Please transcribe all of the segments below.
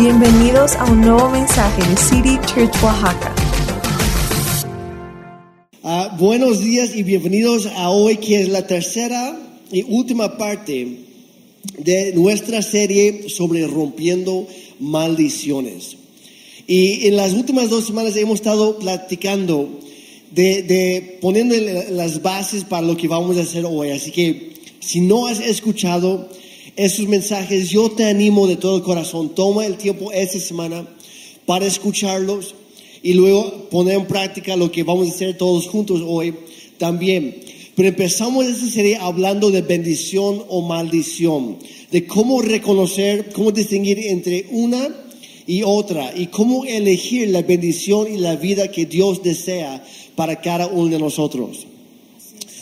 Bienvenidos a un nuevo mensaje de City Church Oaxaca. Ah, buenos días y bienvenidos a hoy que es la tercera y última parte de nuestra serie sobre rompiendo maldiciones. Y en las últimas dos semanas hemos estado platicando de, de poniendo las bases para lo que vamos a hacer hoy. Así que si no has escuchado esos mensajes, yo te animo de todo corazón, toma el tiempo esta semana para escucharlos y luego poner en práctica lo que vamos a hacer todos juntos hoy también. Pero empezamos esta serie hablando de bendición o maldición, de cómo reconocer, cómo distinguir entre una y otra y cómo elegir la bendición y la vida que Dios desea para cada uno de nosotros.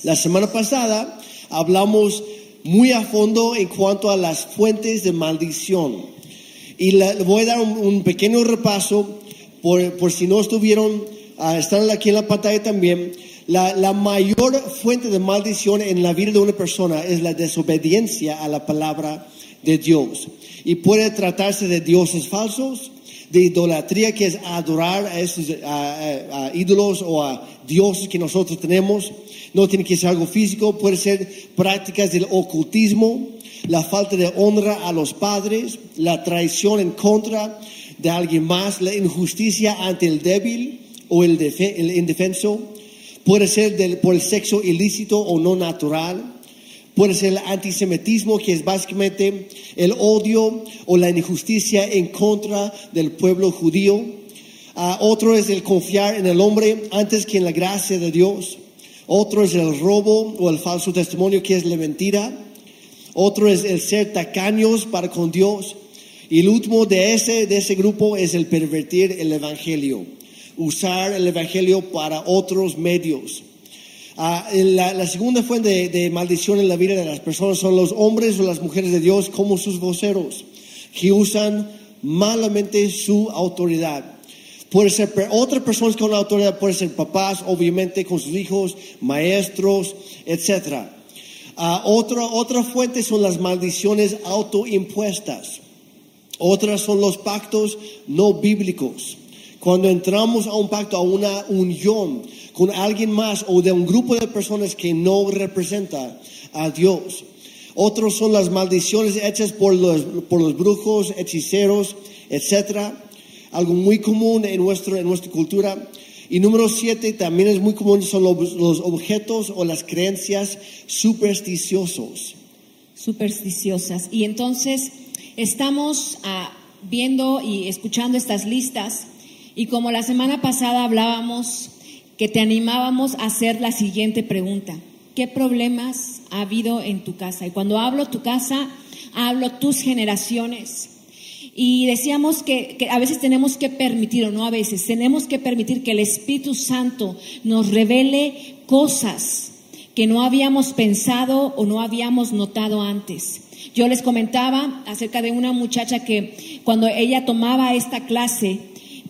La semana pasada hablamos muy a fondo en cuanto a las fuentes de maldición. Y le voy a dar un, pequeño repaso por, si no estuvieron, uh, están aquí en la pantalla también. La, la, mayor fuente de maldición en la vida de una persona es la desobediencia a la palabra de Dios. Y puede tratarse de dioses falsos, de idolatría, que es adorar a esos a ídolos o a dioses que nosotros tenemos no tiene que ser algo físico, puede ser prácticas del ocultismo, la falta de honra a los padres, la traición en contra de alguien más, la injusticia ante el débil o el, indefenso, puede ser por el sexo ilícito o no natural, puede ser el antisemitismo, que es básicamente el odio o la injusticia en contra del pueblo judío. Ah, otro es el confiar en el hombre antes que en la gracia de Dios. Otro es el robo o el falso testimonio, que es la mentira. Otro es el ser tacaños para con Dios. Y el último de ese, de ese grupo es el pervertir el Evangelio. Usar el Evangelio para otros medios. Ah, la, segunda fuente de, maldición en la vida de las personas son los hombres o las mujeres de Dios como sus voceros, que usan malamente su autoridad. Puede ser otras personas con autoridad, puede ser papás, obviamente, con sus hijos, maestros, etc. Ah, otra, otra fuente son las maldiciones autoimpuestas. Otras son los pactos no bíblicos. Cuando entramos a un pacto, a una unión con alguien más o de un grupo de personas que no representa a Dios. Otros son las maldiciones hechas por los, por los brujos, hechiceros, etcétera algo muy común en, nuestro, en nuestra cultura. Y número siete, también es muy común, son los, objetos o las creencias supersticiosos. Supersticiosas. Y entonces estamos ah, viendo y escuchando estas listas y como la semana pasada hablábamos que te animábamos a hacer la siguiente pregunta. ¿Qué problemas ha habido en tu casa? Y cuando hablo tu casa, hablo tus generaciones. Y decíamos que, a veces tenemos que permitir, o no a veces, tenemos que permitir que el Espíritu Santo nos revele cosas que no habíamos pensado o no habíamos notado antes. Yo les comentaba acerca de una muchacha que cuando ella tomaba esta clase,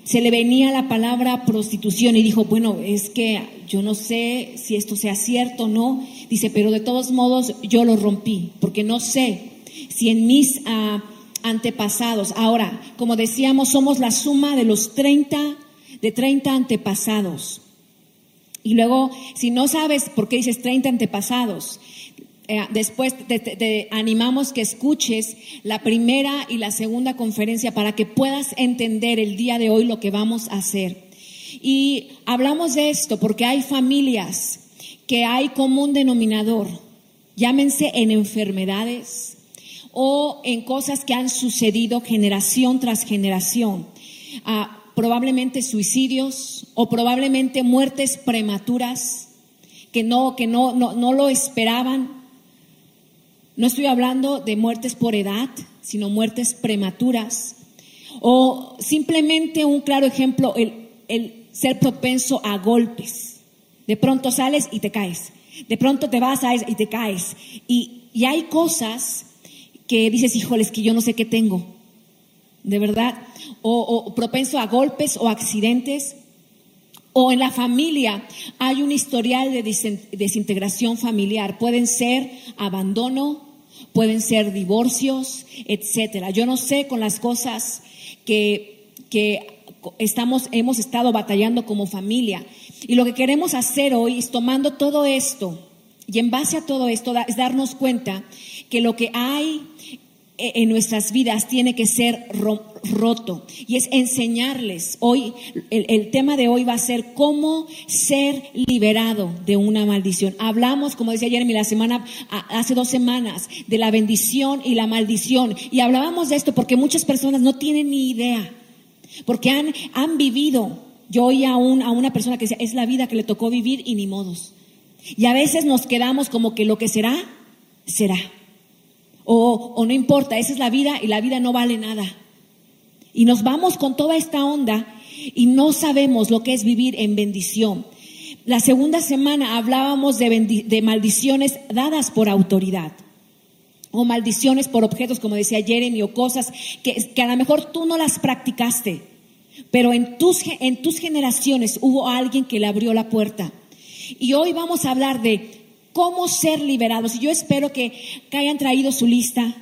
se le venía la palabra prostitución y dijo, bueno, es que yo no sé si esto sea cierto o no. Dice, pero de todos modos yo lo rompí, porque no sé si en mis... Uh, antepasados. Ahora, como decíamos, somos la suma de los 30, de 30 antepasados. Y luego, si no sabes por qué dices 30 antepasados, eh, después te, animamos que escuches la primera y la segunda conferencia para que puedas entender el día de hoy lo que vamos a hacer. Y hablamos de esto porque hay familias que hay como un denominador, llámense en enfermedades, o en cosas que han sucedido generación tras generación. Ah, probablemente suicidios o probablemente muertes prematuras que no, que no, no, no lo esperaban. No estoy hablando de muertes por edad, sino muertes prematuras. O simplemente un claro ejemplo, el, el ser propenso a golpes. De pronto sales y te caes. De pronto te vas a y te caes. Y, y hay cosas que dices, híjoles, que yo no sé qué tengo, de verdad, o, propenso a golpes o accidentes, o en la familia hay un historial de desintegración familiar, pueden ser abandono, pueden ser divorcios, etcétera. Yo no sé con las cosas que, que estamos, hemos estado batallando como familia. Y lo que queremos hacer hoy es tomando todo esto y en base a todo esto es darnos cuenta que lo que hay e, en nuestras vidas tiene que ser roto y es enseñarles. Hoy, el, tema de hoy va a ser cómo ser liberado de una maldición. Hablamos, como decía Jeremy la semana, hace dos semanas, de la bendición y la maldición. Y hablábamos de esto porque muchas personas no tienen ni idea, porque han, han vivido. Yo oí a, un, a una persona que decía, es la vida que le tocó vivir y ni modos. Y a veces nos quedamos como que lo que será, será. O, no importa, esa es la vida y la vida no vale nada. Y nos vamos con toda esta onda y no sabemos lo que es vivir en bendición. La segunda semana hablábamos de, de maldiciones dadas por autoridad o maldiciones por objetos, como decía Jeremy, o cosas que, que, a lo mejor tú no las practicaste, pero en tus, en tus generaciones hubo alguien que le abrió la puerta. Y hoy vamos a hablar de cómo ser liberados. Y yo espero que, hayan traído su lista,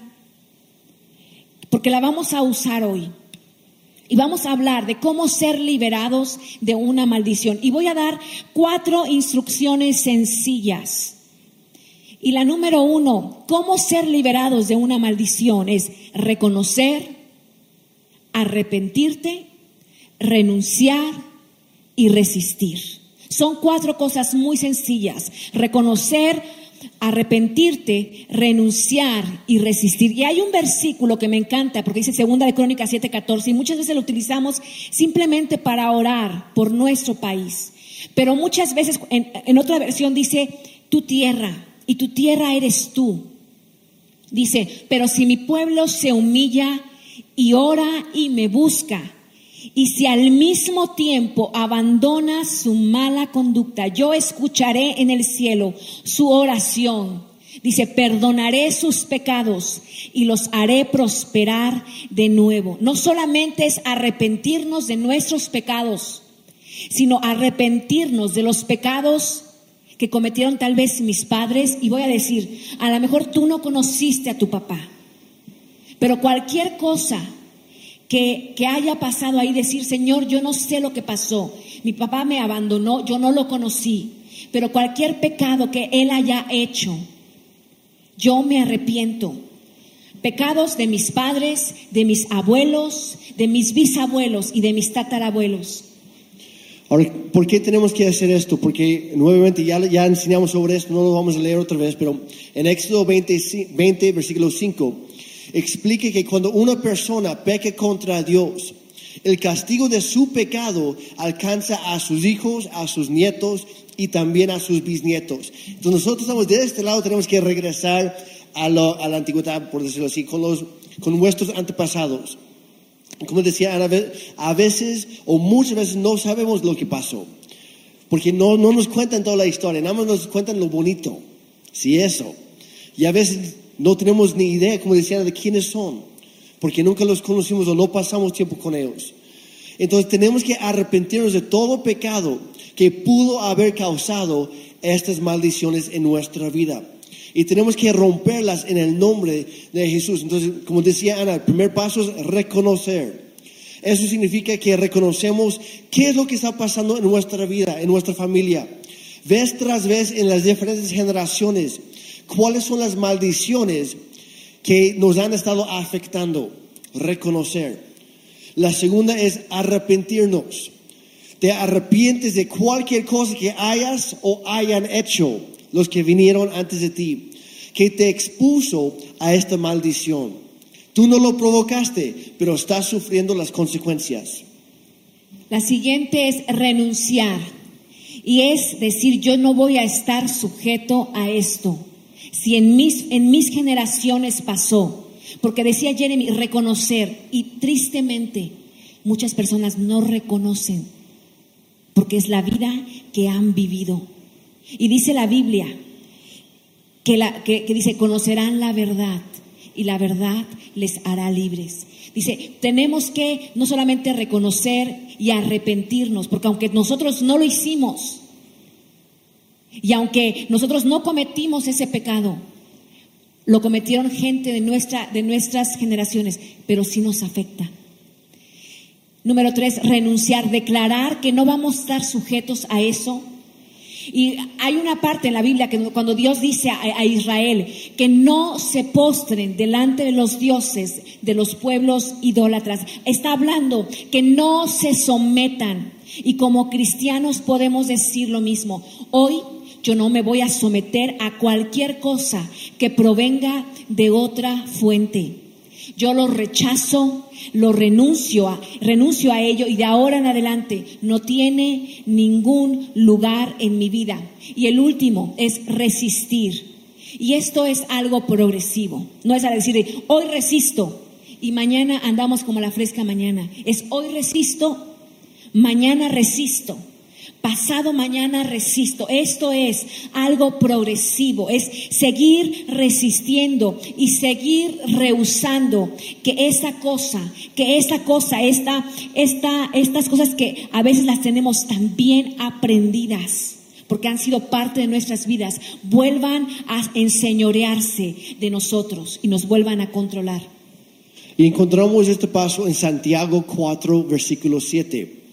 porque la vamos a usar hoy. Y vamos a hablar de cómo ser liberados de una maldición. Y voy a dar cuatro instrucciones sencillas. Y la número uno, cómo ser liberados de una maldición es reconocer, arrepentirte, renunciar y resistir. Son cuatro cosas muy sencillas. Reconocer, arrepentirte, renunciar y resistir. Y hay un versículo que me encanta porque dice segunda de Crónicas 7:14 y muchas veces lo utilizamos simplemente para orar por nuestro país. Pero muchas veces en, en otra versión dice tu tierra y tu tierra eres tú. Dice, pero si mi pueblo se humilla y ora y me busca y si al mismo tiempo abandona su mala conducta, yo escucharé en el cielo su oración. Dice, perdonaré sus pecados y los haré prosperar de nuevo. No solamente es arrepentirnos de nuestros pecados, sino arrepentirnos de los pecados que cometieron tal vez mis padres. Y voy a decir, a lo mejor tú no conociste a tu papá, pero cualquier cosa que, haya pasado ahí, decir, Señor, yo no sé lo que pasó, mi papá me abandonó, yo no lo conocí, pero cualquier pecado que él haya hecho, yo me arrepiento. Pecados de mis padres, de mis abuelos, de mis bisabuelos y de mis tatarabuelos. Ahora, ¿por qué tenemos que hacer esto? Porque nuevamente ya, ya enseñamos sobre esto, no lo vamos a leer otra vez, pero en Éxodo 20, 20 versículo 5 explique que cuando una persona peque contra Dios, el castigo de su pecado alcanza a sus hijos, a sus nietos y también a sus bisnietos. Entonces nosotros estamos de este lado, tenemos que regresar a, la antigüedad, por decirlo así, con, nuestros antepasados. Como decía a veces o muchas veces no sabemos lo que pasó, porque no, no nos cuentan toda la historia, nada más nos cuentan lo bonito, si eso. Y a veces no tenemos ni idea, como decía, de quiénes son, porque nunca los conocimos o no pasamos tiempo con ellos. Entonces tenemos que arrepentirnos de todo pecado que pudo haber causado estas maldiciones en nuestra vida. Y tenemos que romperlas en el nombre de Jesús. Entonces, como decía Ana, el primer paso es reconocer. Eso significa que reconocemos qué es lo que está pasando en nuestra vida, en nuestra familia. Vez tras vez en las diferentes generaciones cuáles son las maldiciones que nos han estado afectando. Reconocer. La segunda es arrepentirnos. Te arrepientes de cualquier cosa que hayas o hayan hecho los que vinieron antes de ti, que te expuso a esta maldición. Tú no lo provocaste, pero estás sufriendo las consecuencias. La siguiente es renunciar. Y es decir, yo no voy a estar sujeto a esto si en mis, en mis generaciones pasó, porque decía Jeremy, reconocer, y tristemente muchas personas no reconocen, porque es la vida que han vivido. Y dice la Biblia, que, la, que, que dice, conocerán la verdad y la verdad les hará libres. Dice, tenemos que no solamente reconocer y arrepentirnos, porque aunque nosotros no lo hicimos, y aunque nosotros no cometimos ese pecado, lo cometieron gente de, nuestra, de nuestras generaciones, pero sí nos afecta. Número tres, renunciar, declarar que no vamos a estar sujetos a eso. Y hay una parte en la Biblia que cuando Dios dice a, a, Israel que no se postren delante de los dioses de los pueblos idólatras, está hablando que no se sometan. Y como cristianos podemos decir lo mismo. Hoy yo no me voy a someter a cualquier cosa que provenga de otra fuente. Yo lo rechazo, lo renuncio a, renuncio a ello y de ahora en adelante no tiene ningún lugar en mi vida. Y el último es resistir. Y esto es algo progresivo. No es a decir, hoy resisto y mañana andamos como la fresca mañana. Es hoy resisto, mañana resisto pasado mañana resisto. Esto es algo progresivo, es seguir resistiendo y seguir rehusando que esa cosa, que esa cosa, esta, esta, estas cosas que a veces las tenemos tan bien aprendidas porque han sido parte de nuestras vidas, vuelvan a enseñorearse de nosotros y nos vuelvan a controlar. Y encontramos este paso en Santiago 4, versículo 7.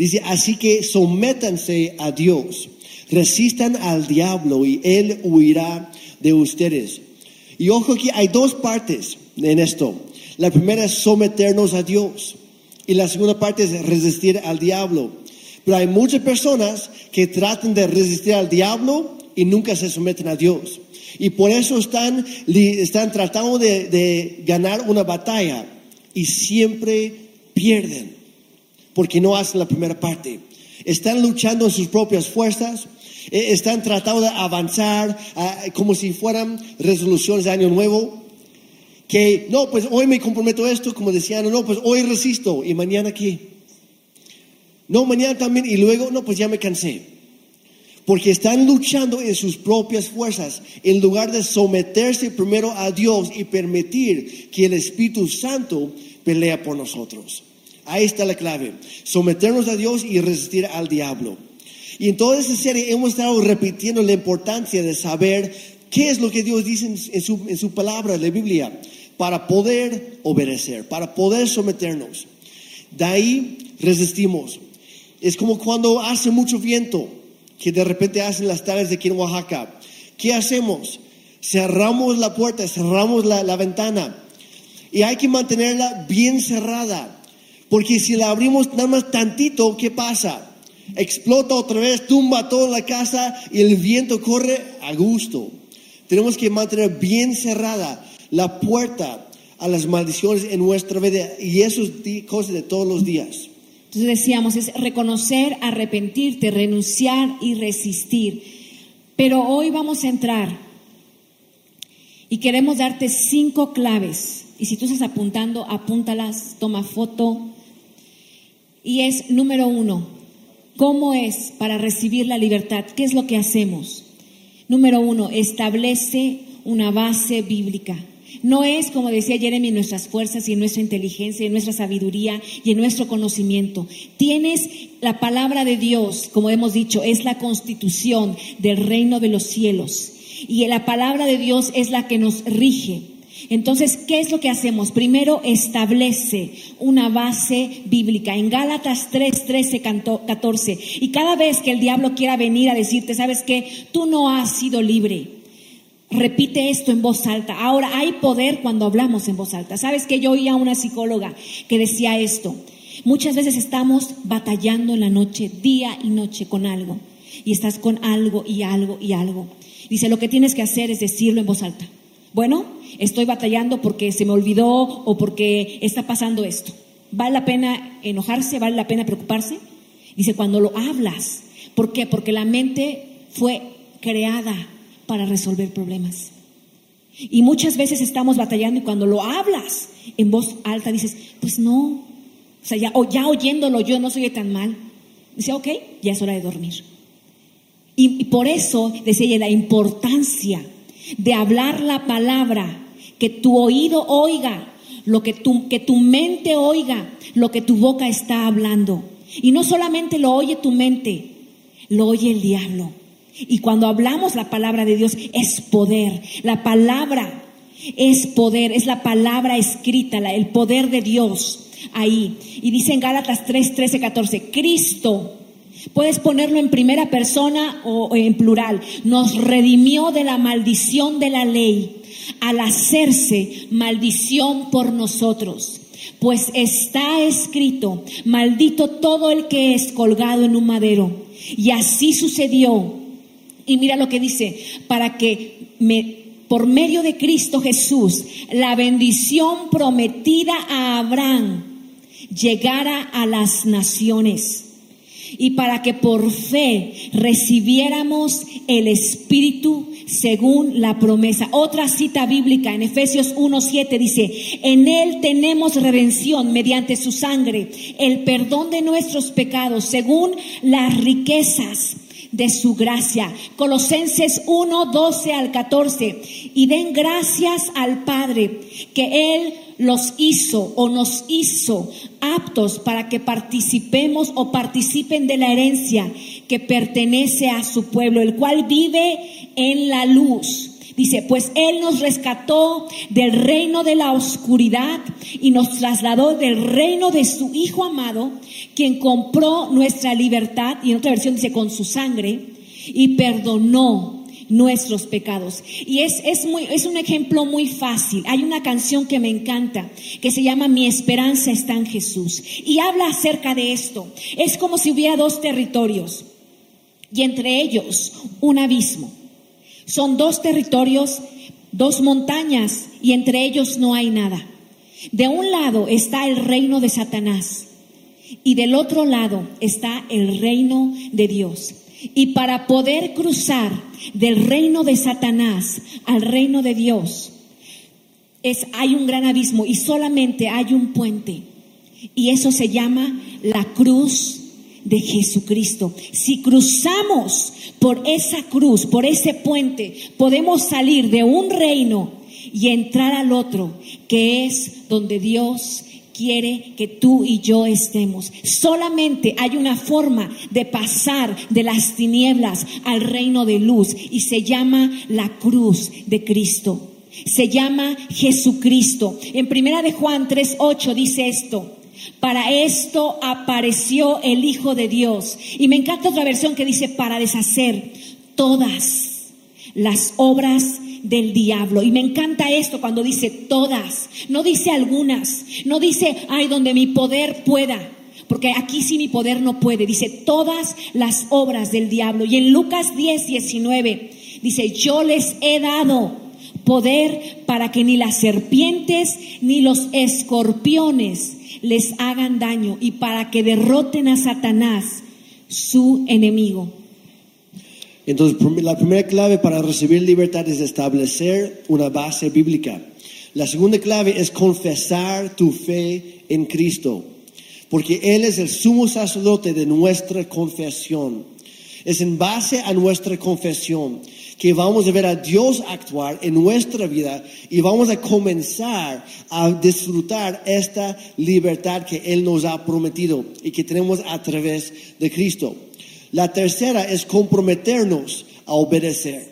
Dice, así que sométanse a Dios, resistan al diablo y él huirá de ustedes. Y ojo que hay dos partes en esto. La primera es someternos a Dios y la segunda parte es resistir al diablo. Pero hay muchas personas que tratan de resistir al diablo y nunca se someten a Dios. Y por eso están, están tratando de, de ganar una batalla y siempre pierden porque no hacen la primera parte. Están luchando en sus propias fuerzas, eh, están tratando de avanzar ah, como si fueran resoluciones de año nuevo. Que no, pues hoy me comprometo esto, como decían, no, pues hoy resisto y mañana qué. No, mañana también y luego, no, pues ya me cansé. Porque están luchando en sus propias fuerzas en lugar de someterse primero a Dios y permitir que el Espíritu Santo pelea por nosotros. Ahí está la clave. Someternos a Dios y resistir al diablo. Y en toda esta serie hemos estado repitiendo la importancia de saber qué es lo que Dios dice en su, en su palabra, la Biblia, para poder obedecer, para poder someternos. De ahí resistimos. Es como cuando hace mucho viento, que de repente hacen las tardes de aquí en Oaxaca. ¿Qué hacemos? Cerramos la puerta, cerramos la, la ventana. Y hay que mantenerla bien cerrada porque si la abrimos nada más tantito, ¿qué pasa? Explota otra vez, tumba toda la casa y el viento corre a gusto. Tenemos que mantener bien cerrada la puerta a las maldiciones en nuestra vida y eso es cosa de todos los días. Entonces decíamos, es reconocer, arrepentirte, renunciar y resistir. Pero hoy vamos a entrar y queremos darte cinco claves. Y si tú estás apuntando, apúntalas, toma foto, y es, número uno, ¿cómo es para recibir la libertad? ¿Qué es lo que hacemos? Número uno, establece una base bíblica. No es, como decía Jeremy, en nuestras fuerzas y en nuestra inteligencia, en nuestra sabiduría y en nuestro conocimiento. Tienes la palabra de Dios, como hemos dicho, es la constitución del reino de los cielos. Y la palabra de Dios es la que nos rige. Entonces, ¿qué es lo que hacemos? Primero establece una base bíblica. En Gálatas 3, 13, 14. Y cada vez que el diablo quiera venir a decirte, ¿sabes qué? Tú no has sido libre. Repite esto en voz alta. Ahora, hay poder cuando hablamos en voz alta. ¿Sabes que yo oía a una psicóloga que decía esto? Muchas veces estamos batallando en la noche, día y noche, con algo. Y estás con algo y algo y algo. Dice, lo que tienes que hacer es decirlo en voz alta. Bueno, estoy batallando porque se me olvidó o porque está pasando esto. ¿Vale la pena enojarse? ¿Vale la pena preocuparse? Dice, cuando lo hablas. ¿Por qué? Porque la mente fue creada para resolver problemas. Y muchas veces estamos batallando y cuando lo hablas en voz alta dices, pues no, o sea, ya, oyéndolo yo no soy tan mal. Dice, ok, ya es hora de dormir. Y, y por eso decía ella la importancia de hablar la palabra, que tu oído oiga, lo que tu, que tu mente oiga, lo que tu boca está hablando. Y no solamente lo oye tu mente, lo oye el diablo. Y cuando hablamos la palabra de Dios es poder. La palabra es poder, es la palabra escrita, el poder de Dios ahí. Y dice en Gálatas 3, 13, 14, Cristo, puedes ponerlo en primera persona o en plural, nos redimió de la maldición de la ley al hacerse maldición por nosotros. Pues está escrito, maldito todo el que es colgado en un madero. Y así sucedió y mira lo que dice, para que me, por medio de Cristo Jesús la bendición prometida a Abraham llegara a las naciones y para que por fe recibiéramos el Espíritu según la promesa. Otra cita bíblica en Efesios 1.7 dice, en Él tenemos redención mediante su sangre, el perdón de nuestros pecados según las riquezas de su gracia. Colosenses 1, 12 al 14. Y den gracias al Padre que Él los hizo o nos hizo aptos para que participemos o participen de la herencia que pertenece a su pueblo, el cual vive en la luz. Dice, pues Él nos rescató del reino de la oscuridad y nos trasladó del reino de su Hijo amado, quien compró nuestra libertad, y en otra versión dice, con su sangre, y perdonó nuestros pecados. Y es, es, muy, es un ejemplo muy fácil. Hay una canción que me encanta, que se llama Mi esperanza está en Jesús, y habla acerca de esto. Es como si hubiera dos territorios, y entre ellos un abismo. Son dos territorios, dos montañas y entre ellos no hay nada. De un lado está el reino de Satanás y del otro lado está el reino de Dios. Y para poder cruzar del reino de Satanás al reino de Dios, es, hay un gran abismo y solamente hay un puente. Y eso se llama la cruz de Jesucristo. Si cruzamos por esa cruz, por ese puente, podemos salir de un reino y entrar al otro, que es donde Dios quiere que tú y yo estemos. Solamente hay una forma de pasar de las tinieblas al reino de luz y se llama la cruz de Cristo. Se llama Jesucristo. En primera de Juan 3:8 dice esto: para esto apareció el Hijo de Dios. Y me encanta otra versión que dice, para deshacer todas las obras del diablo. Y me encanta esto cuando dice todas, no dice algunas, no dice, ay, donde mi poder pueda. Porque aquí sí mi poder no puede. Dice todas las obras del diablo. Y en Lucas 10, 19 dice, yo les he dado poder para que ni las serpientes ni los escorpiones les hagan daño y para que derroten a Satanás, su enemigo. Entonces, la primera clave para recibir libertad es establecer una base bíblica. La segunda clave es confesar tu fe en Cristo, porque Él es el sumo sacerdote de nuestra confesión. Es en base a nuestra confesión que vamos a ver a Dios actuar en nuestra vida y vamos a comenzar a disfrutar esta libertad que Él nos ha prometido y que tenemos a través de Cristo. La tercera es comprometernos a obedecer.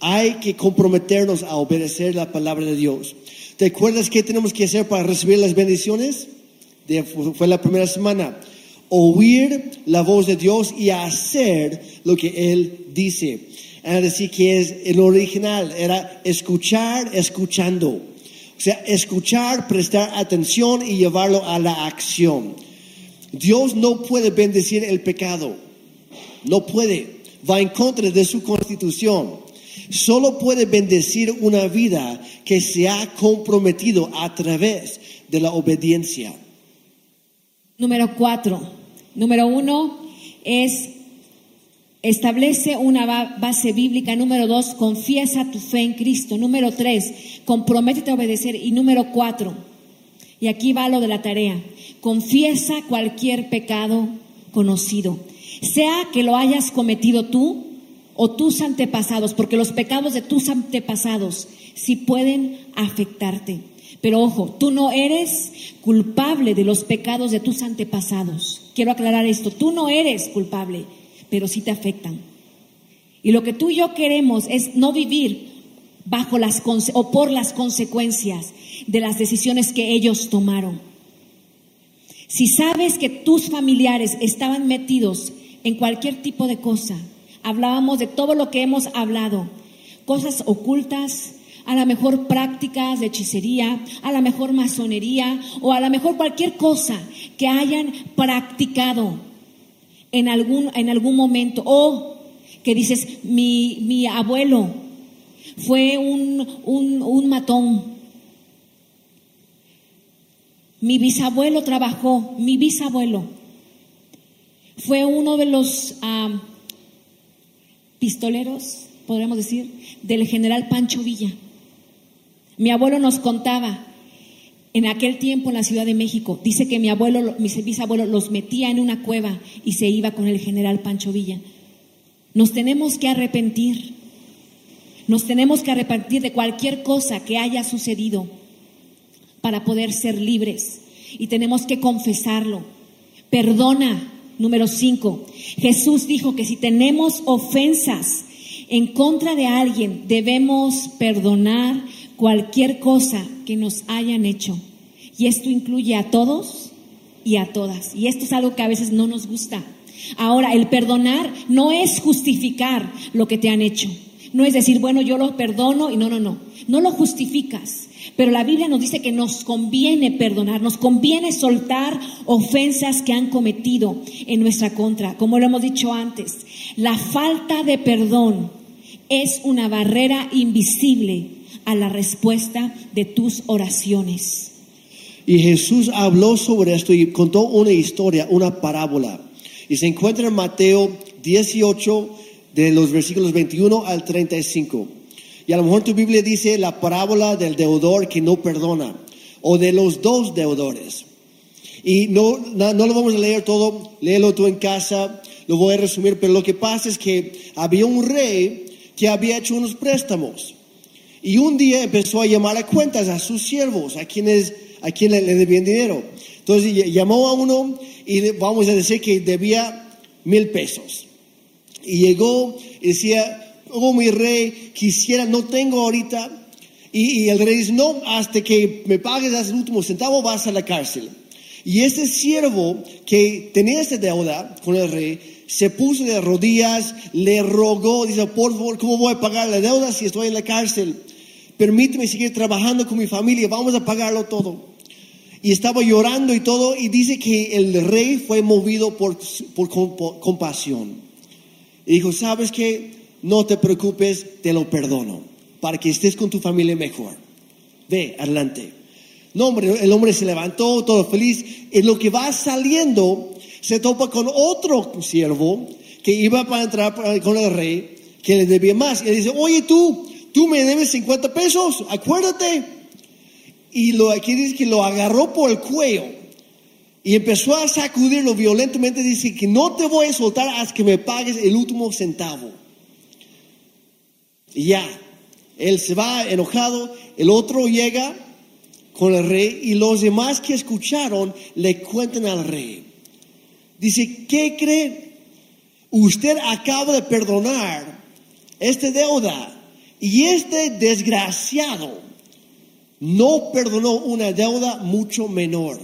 Hay que comprometernos a obedecer la palabra de Dios. ¿Te acuerdas qué tenemos que hacer para recibir las bendiciones? Fue la primera semana. Oír la voz de Dios y hacer lo que Él dice. Decir, que es el original, era escuchar escuchando. O sea, escuchar, prestar atención y llevarlo a la acción. Dios no puede bendecir el pecado. No puede. Va en contra de su constitución. Solo puede bendecir una vida que se ha comprometido a través de la obediencia. Número cuatro. Número uno es establece una ba- base bíblica. Número dos, confiesa tu fe en Cristo. Número tres, comprométete a obedecer. Y número cuatro, y aquí va lo de la tarea, confiesa cualquier pecado conocido, sea que lo hayas cometido tú o tus antepasados, porque los pecados de tus antepasados sí pueden afectarte. Pero ojo, tú no eres culpable de los pecados de tus antepasados. Quiero aclarar esto, tú no eres culpable, pero sí te afectan. Y lo que tú y yo queremos es no vivir bajo las o por las consecuencias de las decisiones que ellos tomaron. Si sabes que tus familiares estaban metidos en cualquier tipo de cosa, hablábamos de todo lo que hemos hablado, cosas ocultas, a lo mejor prácticas de hechicería, a lo mejor masonería o a lo mejor cualquier cosa que hayan practicado en algún, en algún momento o que dices, mi, mi abuelo fue un, un, un matón, mi bisabuelo trabajó, mi bisabuelo fue uno de los ah, pistoleros, podríamos decir, del general Pancho Villa. Mi abuelo nos contaba, en aquel tiempo en la Ciudad de México, dice que mi abuelo, mi bisabuelo los metía en una cueva y se iba con el general Pancho Villa. Nos tenemos que arrepentir, nos tenemos que arrepentir de cualquier cosa que haya sucedido para poder ser libres y tenemos que confesarlo. Perdona, número cinco. Jesús dijo que si tenemos ofensas en contra de alguien, debemos perdonar cualquier cosa que nos hayan hecho. Y esto incluye a todos y a todas. Y esto es algo que a veces no nos gusta. Ahora, el perdonar no es justificar lo que te han hecho. No es decir, bueno, yo lo perdono y no, no, no. No lo justificas. Pero la Biblia nos dice que nos conviene perdonar, nos conviene soltar ofensas que han cometido en nuestra contra. Como lo hemos dicho antes, la falta de perdón es una barrera invisible a la respuesta de tus oraciones. Y Jesús habló sobre esto y contó una historia, una parábola. Y se encuentra en Mateo 18, de los versículos 21 al 35. Y a lo mejor tu Biblia dice la parábola del deudor que no perdona, o de los dos deudores. Y no, no, no lo vamos a leer todo, léelo tú en casa, lo voy a resumir, pero lo que pasa es que había un rey que había hecho unos préstamos. Y un día empezó a llamar a cuentas a sus siervos, a quienes, a quienes le debían dinero. Entonces ll- llamó a uno y le- vamos a decir que debía mil pesos. Y llegó y decía, oh mi rey, quisiera, no tengo ahorita. Y, y el rey dice, no, hasta que me pagues el último centavo vas a la cárcel. Y ese siervo que tenía esa deuda con el rey, se puso de rodillas, le rogó, dice, por favor, ¿cómo voy a pagar la deuda si estoy en la cárcel? Permíteme seguir trabajando con mi familia, vamos a pagarlo todo. Y estaba llorando y todo, y dice que el rey fue movido por, por comp- compasión. Y dijo, ¿sabes qué? No te preocupes, te lo perdono, para que estés con tu familia mejor. Ve, adelante. No, hombre, el hombre se levantó, todo feliz. En lo que va saliendo, se topa con otro siervo que iba para entrar con el rey, que le debía más. Y le dice, oye tú, tú me debes 50 pesos, acuérdate. Y lo, aquí dice que lo agarró por el cuello y empezó a sacudirlo violentamente. Dice que no te voy a soltar hasta que me pagues el último centavo. Y ya, él se va enojado, el otro llega con el rey y los demás que escucharon le cuentan al rey. Dice, ¿qué cree? Usted acaba de perdonar esta deuda y este desgraciado no perdonó una deuda mucho menor.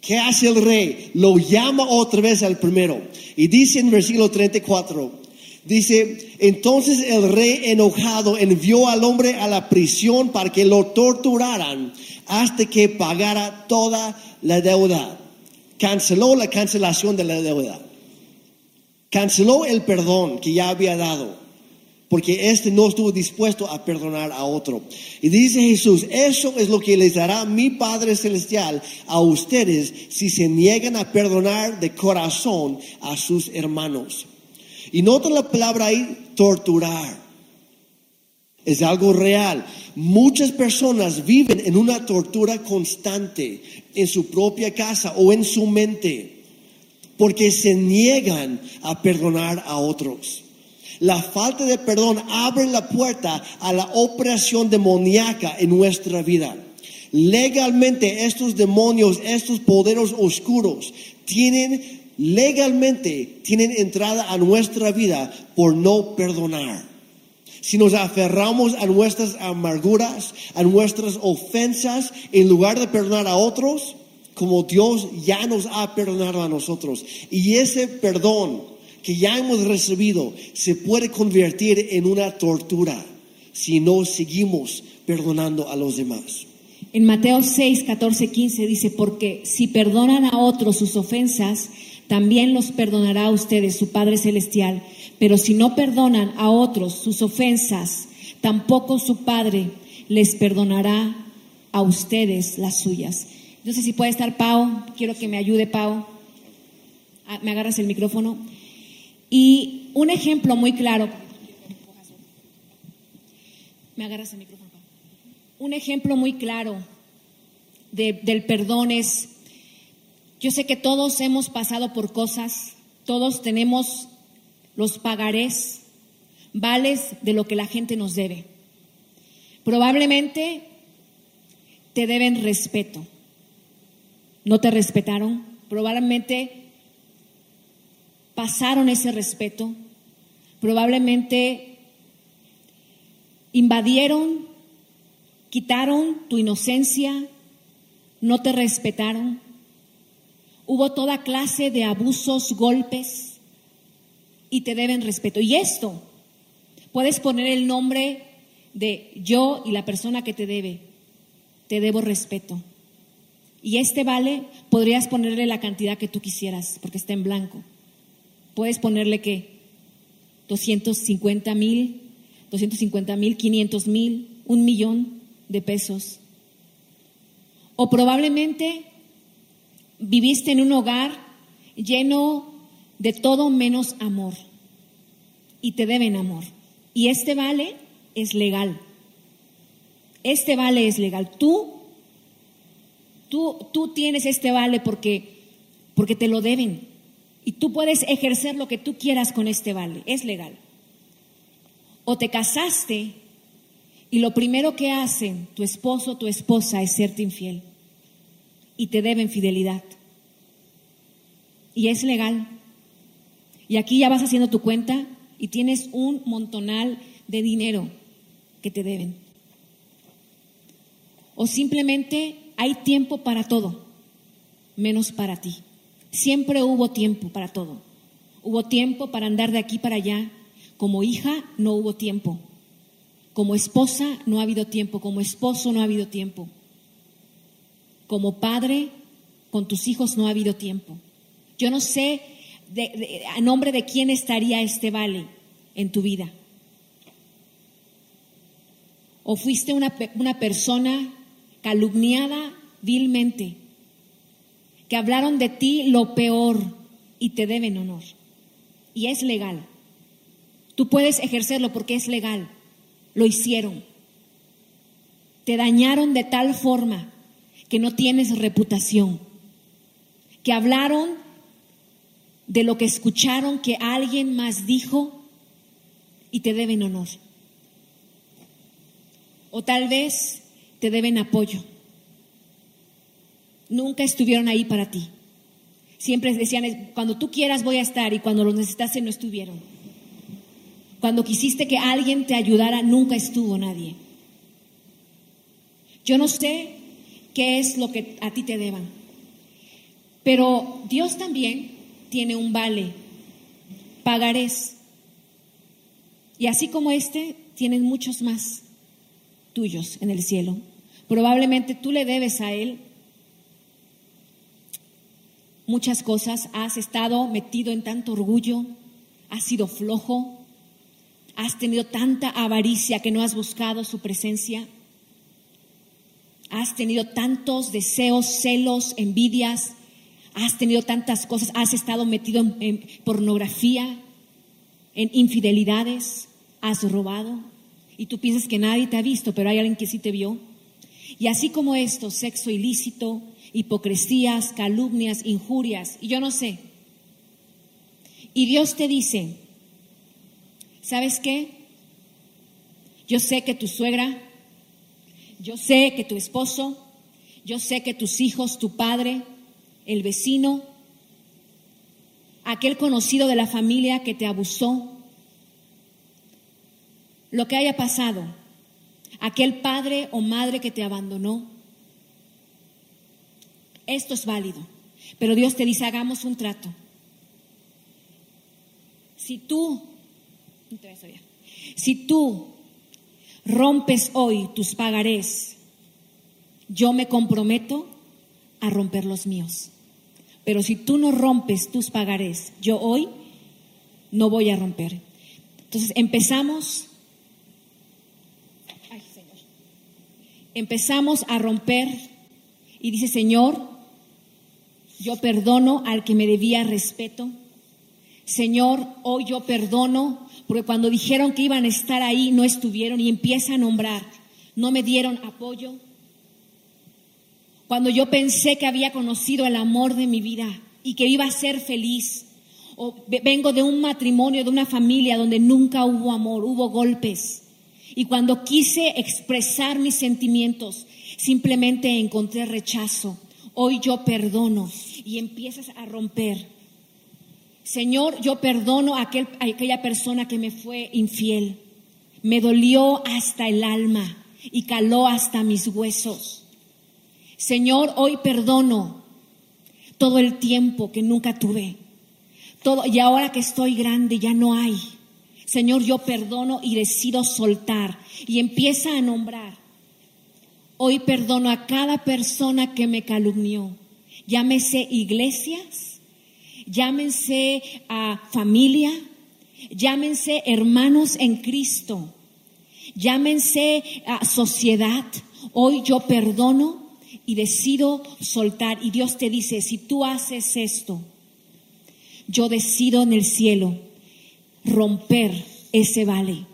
¿Qué hace el rey? Lo llama otra vez al primero. Y dice en versículo 34, dice, entonces el rey enojado envió al hombre a la prisión para que lo torturaran hasta que pagara toda la deuda. Canceló la cancelación de la deuda. Canceló el perdón que ya había dado porque este no estuvo dispuesto a perdonar a otro. Y dice Jesús, eso es lo que les dará mi Padre Celestial a ustedes si se niegan a perdonar de corazón a sus hermanos. Y nota la palabra ahí, torturar. Es algo real. Muchas personas viven en una tortura constante en su propia casa o en su mente porque se niegan a perdonar a otros. La falta de perdón abre la puerta a la operación demoníaca en nuestra vida. Legalmente estos demonios, estos poderes oscuros tienen legalmente tienen entrada a nuestra vida por no perdonar. Si nos aferramos a nuestras amarguras, a nuestras ofensas, en lugar de perdonar a otros, como Dios ya nos ha perdonado a nosotros. Y ese perdón que ya hemos recibido se puede convertir en una tortura si no seguimos perdonando a los demás. En Mateo 6, 14, 15 dice, porque si perdonan a otros sus ofensas, también los perdonará a ustedes su Padre Celestial. Pero si no perdonan a otros sus ofensas, tampoco su Padre les perdonará a ustedes las suyas. No sé si puede estar Pau, quiero que me ayude Pau. Ah, Me agarras el micrófono. Y un ejemplo muy claro. Me agarras el micrófono. Un ejemplo muy claro de- del perdón es, yo sé que todos hemos pasado por cosas, todos tenemos los pagarés, vales de lo que la gente nos debe. Probablemente te deben respeto. No te respetaron. Probablemente pasaron ese respeto. Probablemente invadieron, quitaron tu inocencia, no te respetaron. Hubo toda clase de abusos, golpes y te deben respeto. Y esto, puedes poner el nombre de yo y la persona que te debe. Te debo respeto. Y este vale, podrías ponerle la cantidad que tú quisieras, porque está en blanco. Puedes ponerle que 250 mil, 250 mil, 500 mil, un millón de pesos. O probablemente viviste en un hogar lleno de todo menos amor y te deben amor. Y este vale es legal. Este vale es legal. Tú, tú, tú tienes este vale porque, porque te lo deben. Y tú puedes ejercer lo que tú quieras con este vale. Es legal. O te casaste y lo primero que hacen tu esposo o tu esposa es serte infiel. Y te deben fidelidad. Y es legal. Y aquí ya vas haciendo tu cuenta y tienes un montonal de dinero que te deben. O simplemente hay tiempo para todo, menos para ti. Siempre hubo tiempo para todo. Hubo tiempo para andar de aquí para allá. Como hija no hubo tiempo. Como esposa no ha habido tiempo. Como esposo no ha habido tiempo. Como padre con tus hijos no ha habido tiempo. Yo no sé de- a nombre de quién estaría este vale en tu vida. O fuiste una, una persona calumniada vilmente, que hablaron de ti lo peor y te deben honor. Y es legal. Tú puedes ejercerlo porque es legal. Lo hicieron. Te dañaron de tal forma que no tienes reputación. Que hablaron de lo que escucharon que alguien más dijo y te deben honor. O tal vez te deben apoyo. Nunca estuvieron ahí para ti. Siempre decían, cuando tú quieras voy a estar y cuando los necesitaste no estuvieron. Cuando quisiste que alguien te ayudara, nunca estuvo nadie. Yo no sé qué es lo que a ti te deban, pero Dios también tiene un vale, pagarés. Y así como este, tienen muchos más tuyos en el cielo. Probablemente tú le debes a Él muchas cosas, has estado metido en tanto orgullo, has sido flojo, has tenido tanta avaricia que no has buscado su presencia, has tenido tantos deseos, celos, envidias, has tenido tantas cosas, has estado metido en, pornografía, en infidelidades, has robado. Y tú piensas que nadie te ha visto, pero hay alguien que sí te vio. Y así como esto, sexo ilícito, hipocresías, calumnias, injurias, y yo no sé. Y Dios te dice, ¿sabes qué? Yo sé que tu suegra, yo sé que tu esposo, yo sé que tus hijos, tu padre, el vecino, aquel conocido de la familia que te abusó, lo que haya pasado, aquel padre o madre que te abandonó, esto es válido. Pero Dios te dice, hagamos un trato. Si tú, si tú rompes hoy tus pagarés, yo me comprometo a romper los míos. Pero si tú no rompes tus pagarés, yo hoy no voy a romper. Entonces empezamos, empezamos a romper y dice, Señor, yo perdono al que me debía respeto. Señor, hoy yo perdono porque cuando dijeron que iban a estar ahí no estuvieron y empieza a nombrar, no me dieron apoyo. Cuando yo pensé que había conocido el amor de mi vida y que iba a ser feliz, o vengo de un matrimonio, de una familia donde nunca hubo amor, hubo golpes. Y cuando quise expresar mis sentimientos, simplemente encontré rechazo. Hoy yo perdono y empiezas a romper. Señor, yo perdono a, aquel, a aquella persona que me fue infiel. Me dolió hasta el alma y caló hasta mis huesos. Señor, hoy perdono todo el tiempo que nunca tuve todo, y ahora que estoy grande ya no hay. Señor, yo perdono y decido soltar. Y empieza a nombrar. Hoy perdono a cada persona que me calumnió. Llámese iglesias, llámense a familia, llámense hermanos en Cristo, llámense a sociedad. Hoy yo perdono y decido soltar. Y Dios te dice, si tú haces esto, yo decido en el cielo romper ese vale.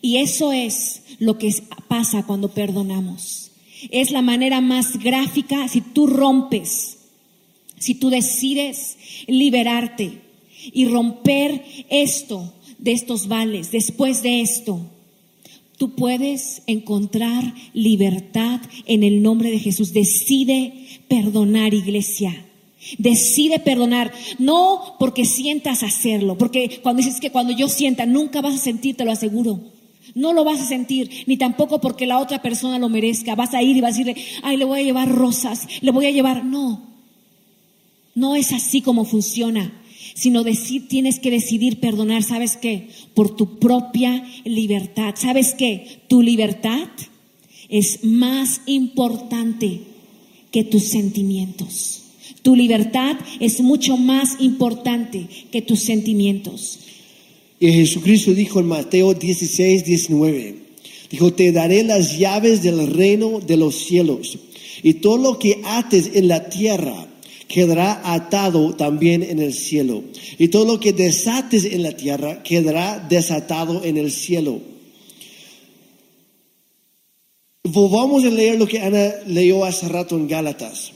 Y eso es lo que pasa cuando perdonamos. Es la manera más gráfica si tú rompes, si tú decides liberarte y romper esto de estos vales. Después de esto, tú puedes encontrar libertad en el nombre de Jesús. Decide perdonar, iglesia. Decide perdonar, no porque sientas hacerlo, porque cuando dices que cuando yo sienta, nunca vas a sentir, te lo aseguro. No lo vas a sentir, ni tampoco porque la otra persona lo merezca. Vas a ir y vas a decirle, ay, le voy a llevar rosas, le voy a llevar. No, no es así como funciona, sino decir, tienes que decidir perdonar, ¿sabes qué? Por tu propia libertad. ¿Sabes qué? Tu libertad es más importante que tus sentimientos. Tu libertad es mucho más importante que tus sentimientos. Y Jesucristo dijo en Mateo 16, 19, dijo, te daré las llaves del reino de los cielos. Y todo lo que ates en la tierra quedará atado también en el cielo. Y todo lo que desates en la tierra quedará desatado en el cielo. Vamos a leer lo que Ana leyó hace rato en Gálatas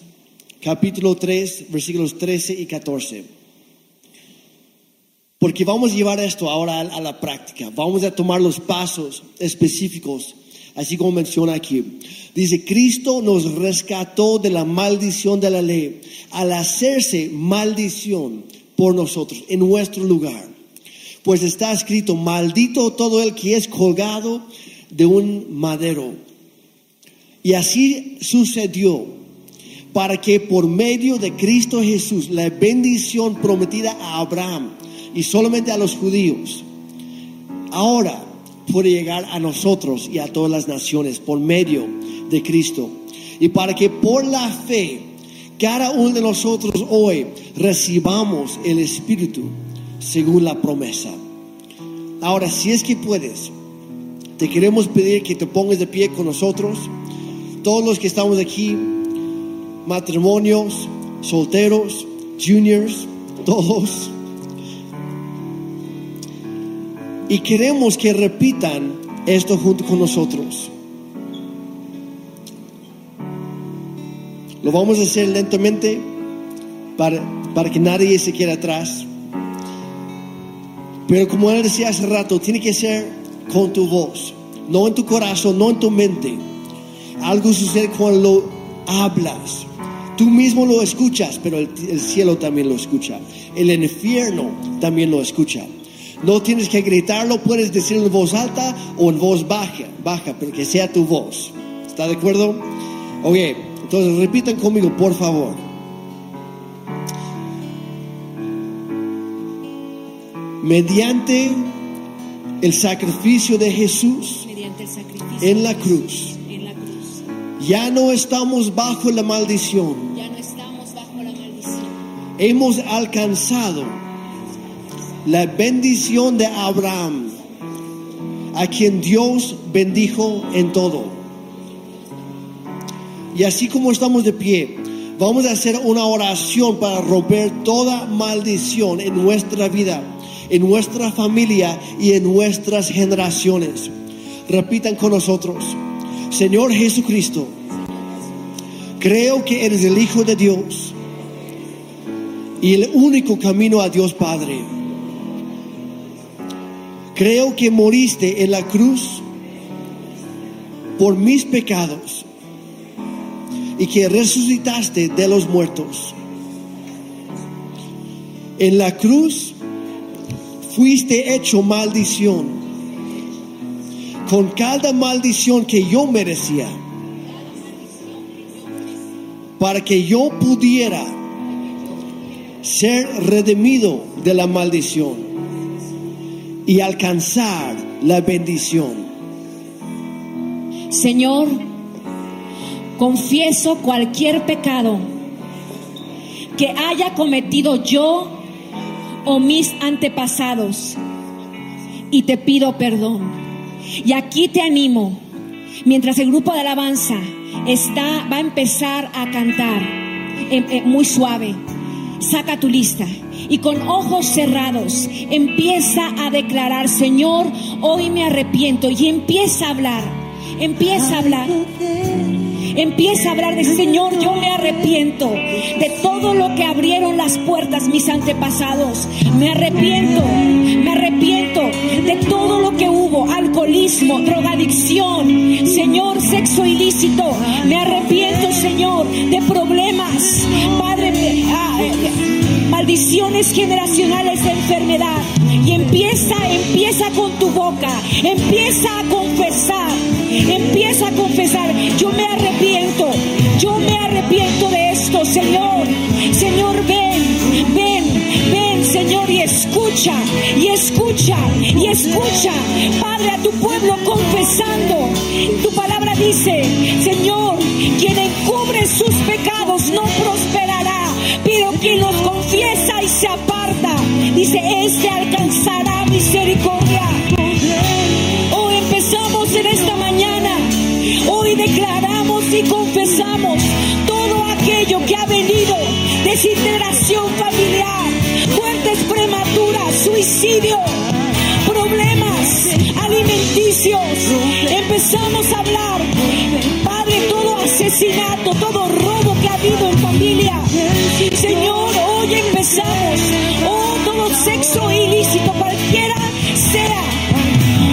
capítulo 3, versículos 13 y 14. Porque vamos a llevar esto ahora a, la práctica. Vamos a tomar los pasos específicos, así como menciona aquí. Dice, Cristo nos rescató de la maldición de la ley al hacerse maldición por nosotros, en nuestro lugar. Pues está escrito, maldito todo el que es colgado de un madero. Y así sucedió para que por medio de Cristo Jesús la bendición prometida a Abraham y solamente a los judíos, ahora puede llegar a nosotros y a todas las naciones por medio de Cristo. Y para que por la fe cada uno de nosotros hoy recibamos el Espíritu según la promesa. Ahora, si es que puedes, te queremos pedir que te pongas de pie con nosotros. Todos los que estamos aquí, matrimonios, solteros, juniors, todos. Y queremos que repitan esto junto con nosotros. Lo vamos a hacer lentamente para, para que nadie se quede atrás. Pero como él decía hace rato, tiene que ser con tu voz, no en tu corazón, no en tu mente. Algo sucede cuando hablas. Tú mismo lo escuchas, pero el, cielo también lo escucha. El infierno también lo escucha. No tienes que gritarlo, puedes decirlo en voz alta o en voz baja, baja, pero que sea tu voz. ¿Está de acuerdo? Ok, entonces repitan conmigo, por favor. Mediante el sacrificio de Jesús sacrificio en la de cruz, Jesús en la cruz. ya no estamos bajo la maldición. Ya no estamos bajo la maldición. Hemos alcanzado la bendición de Abraham, a quien Dios bendijo en todo. Y así como estamos de pie, vamos a hacer una oración para romper toda maldición en nuestra vida, en nuestra familia y en nuestras generaciones. Repitan con nosotros, Señor Jesucristo, creo que eres el Hijo de Dios y el único camino a Dios Padre. Creo que moriste en la cruz por mis pecados y que resucitaste de los muertos. En la cruz fuiste hecho maldición con cada maldición que yo merecía para que yo pudiera ser redimido de la maldición y alcanzar la bendición. Señor, confieso cualquier pecado que haya cometido yo o mis antepasados y te pido perdón. Y aquí te animo, mientras el grupo de alabanza está, va a empezar a cantar eh, eh, muy suave, saca tu lista y con ojos cerrados empieza a declarar, Señor, hoy me arrepiento y empieza a hablar, empieza a hablar. Empieza a hablar de Señor, yo me arrepiento de todo lo que abrieron las puertas mis antepasados. Me arrepiento, me arrepiento de todo lo que hubo, alcoholismo, drogadicción, Señor, sexo ilícito. Me arrepiento, Señor, de problemas, generacionales de enfermedad. Y empieza, empieza con tu boca, empieza a confesar, empieza a confesar, yo me arrepiento, yo me arrepiento de esto, Señor. Señor, ven, ven, ven, Señor, y escucha, y escucha, y escucha, Padre, a tu pueblo confesando. Tu palabra dice, Señor, quien encubre sus pecados no prosperará, pero quien los confiesa y se aparta, dice, este alcanzará misericordia. Hoy empezamos en esta mañana, hoy declaramos y confesamos todo aquello que ha venido, desintegración familiar, muertes prematuras, suicidio, alimenticios. Empezamos a hablar, Padre, todo asesinato, todo robo que ha habido en familia. Señor, hoy empezamos, oh, todo sexo ilícito, cualquiera sea.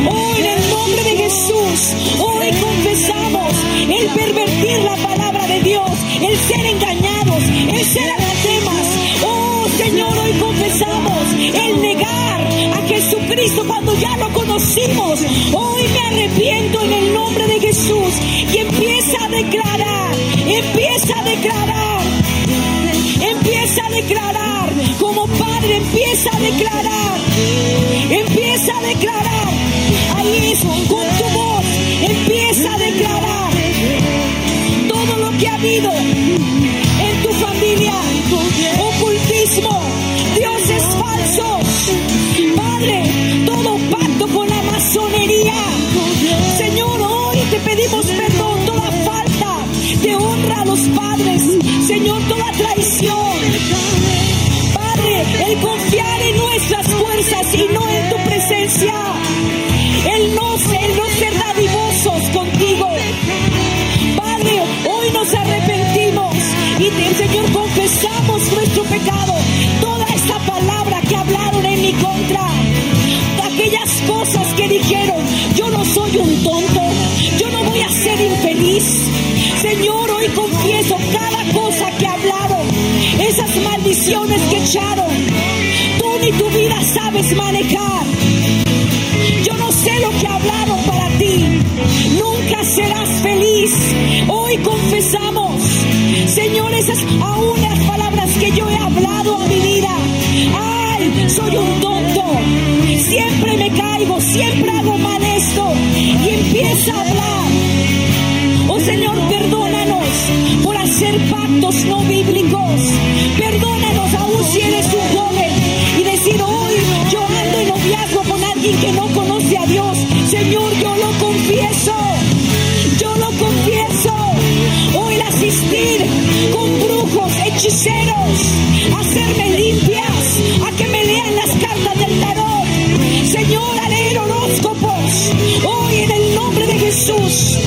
Hoy en el nombre de Jesús, hoy confesamos el pervertir la palabra de Dios, el ser engañados, el ser anatemas. Oh Señor, hoy confesamos el negar a Jesucristo cuando ya lo conocimos. Hoy me arrepiento en el nombre de Jesús y empieza a declarar, empieza a declarar. Empieza a declarar, como padre empieza a declarar, empieza a declarar, ahí es con tu voz, empieza a declarar todo lo que ha habido pedimos perdón, toda falta de honra a los padres, Señor, toda traición. Padre, el confiar en nuestras fuerzas y no en tu presencia. cada cosa que hablaron, esas maldiciones que echaron. Tú ni tu vida sabes manejar. Yo no sé lo que hablaron para ti. Nunca serás feliz. Hoy confesamos, Señor, esas aún las palabras que yo he hablado a mi vida. Ay, soy un tonto. Siempre me caigo, siempre hago mal esto. Y empieza a hablar. hacer pactos no bíblicos. Perdónanos aún si eres un joven y decir hoy yo ando en noviazgo con alguien que no conoce a Dios. Señor, yo lo confieso. Yo lo confieso. Hoy el asistir con brujos, hechiceros, hacerme limpias, a que me lean las cartas del tarot. Señor, a leer horóscopos. Hoy en el nombre de Jesús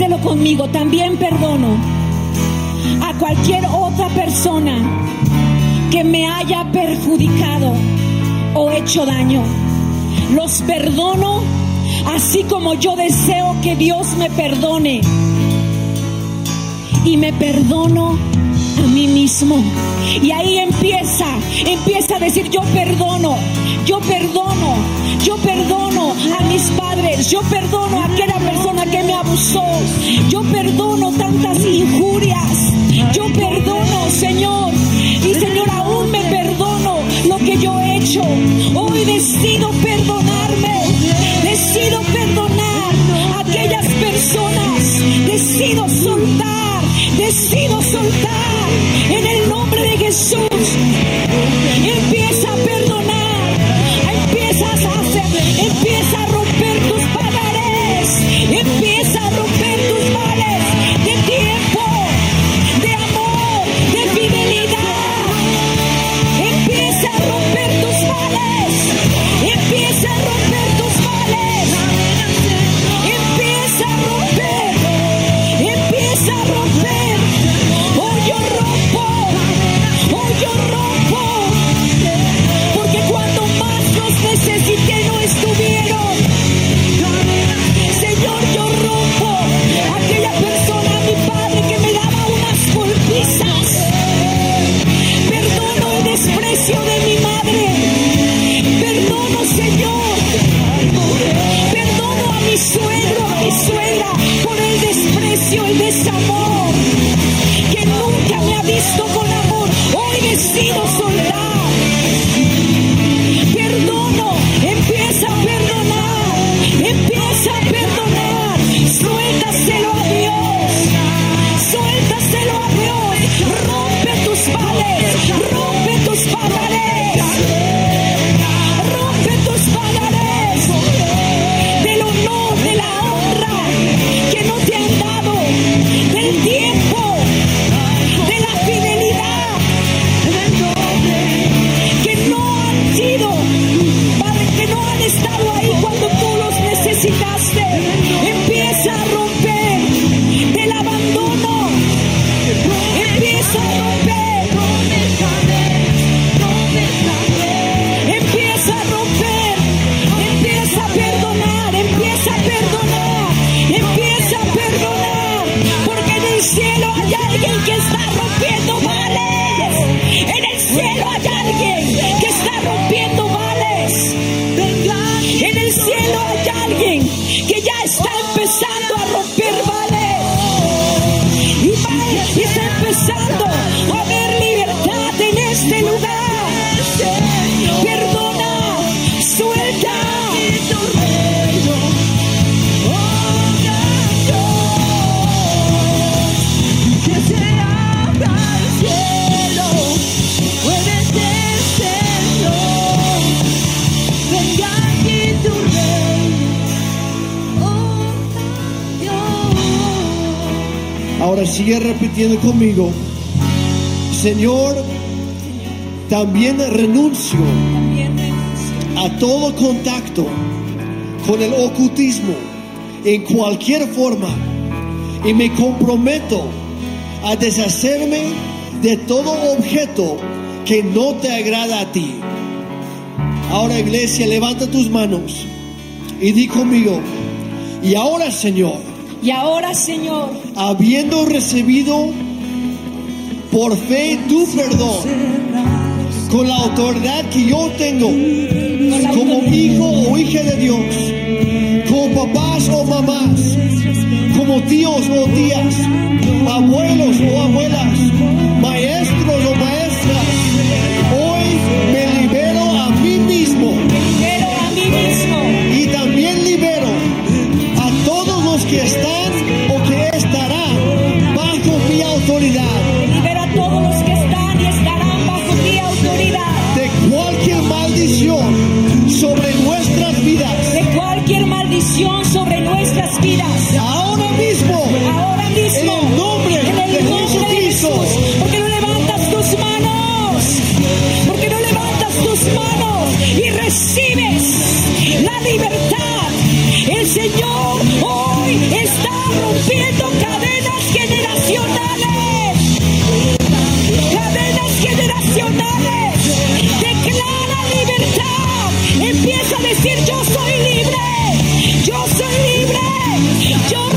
repítelo conmigo, también perdono a cualquier otra persona que me haya perjudicado o hecho daño. Los perdono así como yo deseo que Dios me perdone. Y me perdono por mí mismo. Y ahí empieza, empieza a decir, yo perdono, yo perdono, yo perdono a mis padres, yo perdono a aquella persona que me abusó, yo perdono tantas injurias, yo perdono, Señor. Y Señor, aún me perdono lo que yo he hecho. Hoy decido perdonarme, decido perdonar a aquellas personas, decido soltar decido soltar en el nombre de Jesús. Renuncio También renuncio a todo contacto con el ocultismo en cualquier forma y me comprometo a deshacerme de todo objeto que no te agrada a ti. Ahora iglesia, levanta tus manos y di conmigo, y ahora Señor, Y ahora, Señor, habiendo recibido por fe tu perdón, con la autoridad que yo tengo como hijo o hija de Dios, como papás o mamás, como tíos o tías, abuelos o abuelas, maestros o maestras, nuestras vidas. Ahora mismo, Ahora mismo, en el nombre en el de nombre de Jesús, porque no levantas tus manos, porque no levantas tus manos y recibes la libertad. El Señor hoy está rompiendo cadenas generacionales, cadenas generacionales. Declara libertad. Empieza a decir yo soy libre, yo soy libre,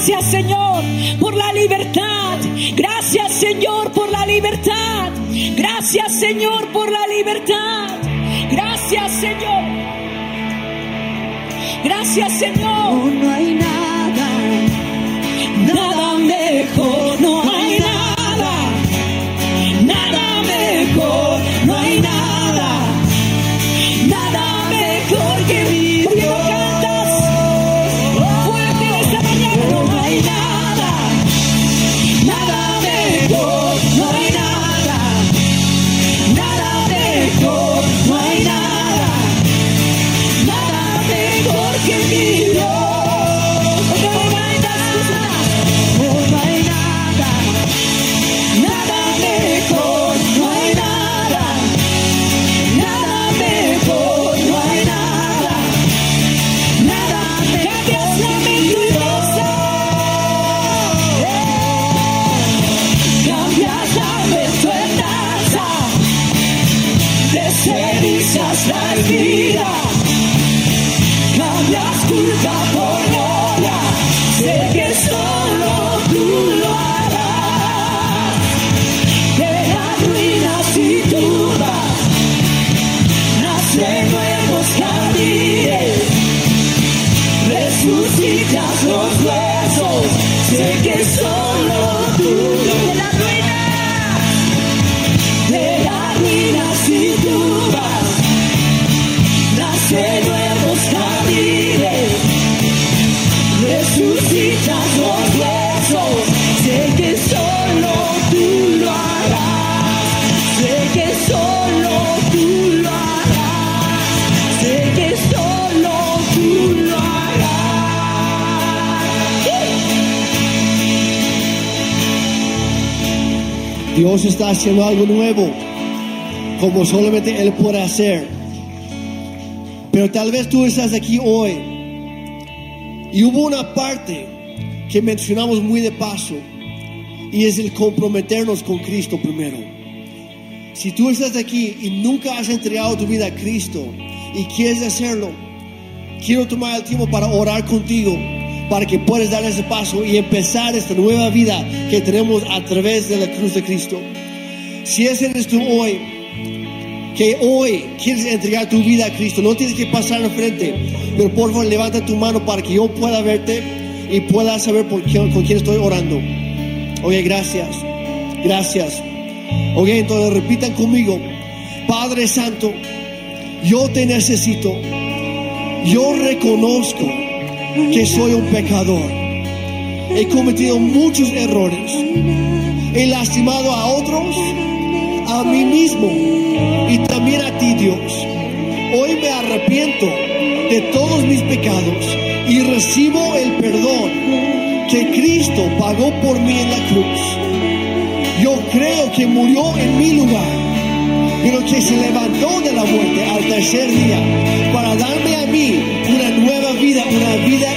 gracias, Señor, por la libertad. Gracias, Señor, por la libertad. Gracias, Señor, por la libertad. Gracias, Señor. Gracias, Señor. Haciendo algo nuevo, como solamente Él puede hacer. Pero tal vez tú estás aquí hoy y hubo una parte que mencionamos muy de paso y es el comprometernos con Cristo primero. Si tú estás aquí y nunca has entregado tu vida a Cristo, y quieres hacerlo, quiero tomar el tiempo para orar contigo, para que puedas dar ese paso y empezar esta nueva vida que tenemos a través de la cruz de Cristo. Si ese eres tú hoy, que hoy quieres entregar tu vida a Cristo, no tienes que pasar al frente, pero por favor levanta tu mano para que yo pueda verte y pueda saber por quién, con quién estoy orando. Oye, gracias, gracias. Ok, entonces repitan conmigo, Padre Santo, yo te necesito, yo reconozco que soy un pecador, he cometido muchos errores, he lastimado a otros, a mí mismo y también a ti, Dios. Hoy me arrepiento de todos mis pecados y recibo el perdón que Cristo pagó por mí en la cruz. Yo creo que murió en mi lugar pero que se levantó de la muerte al tercer día para darme a mí una nueva vida, una vida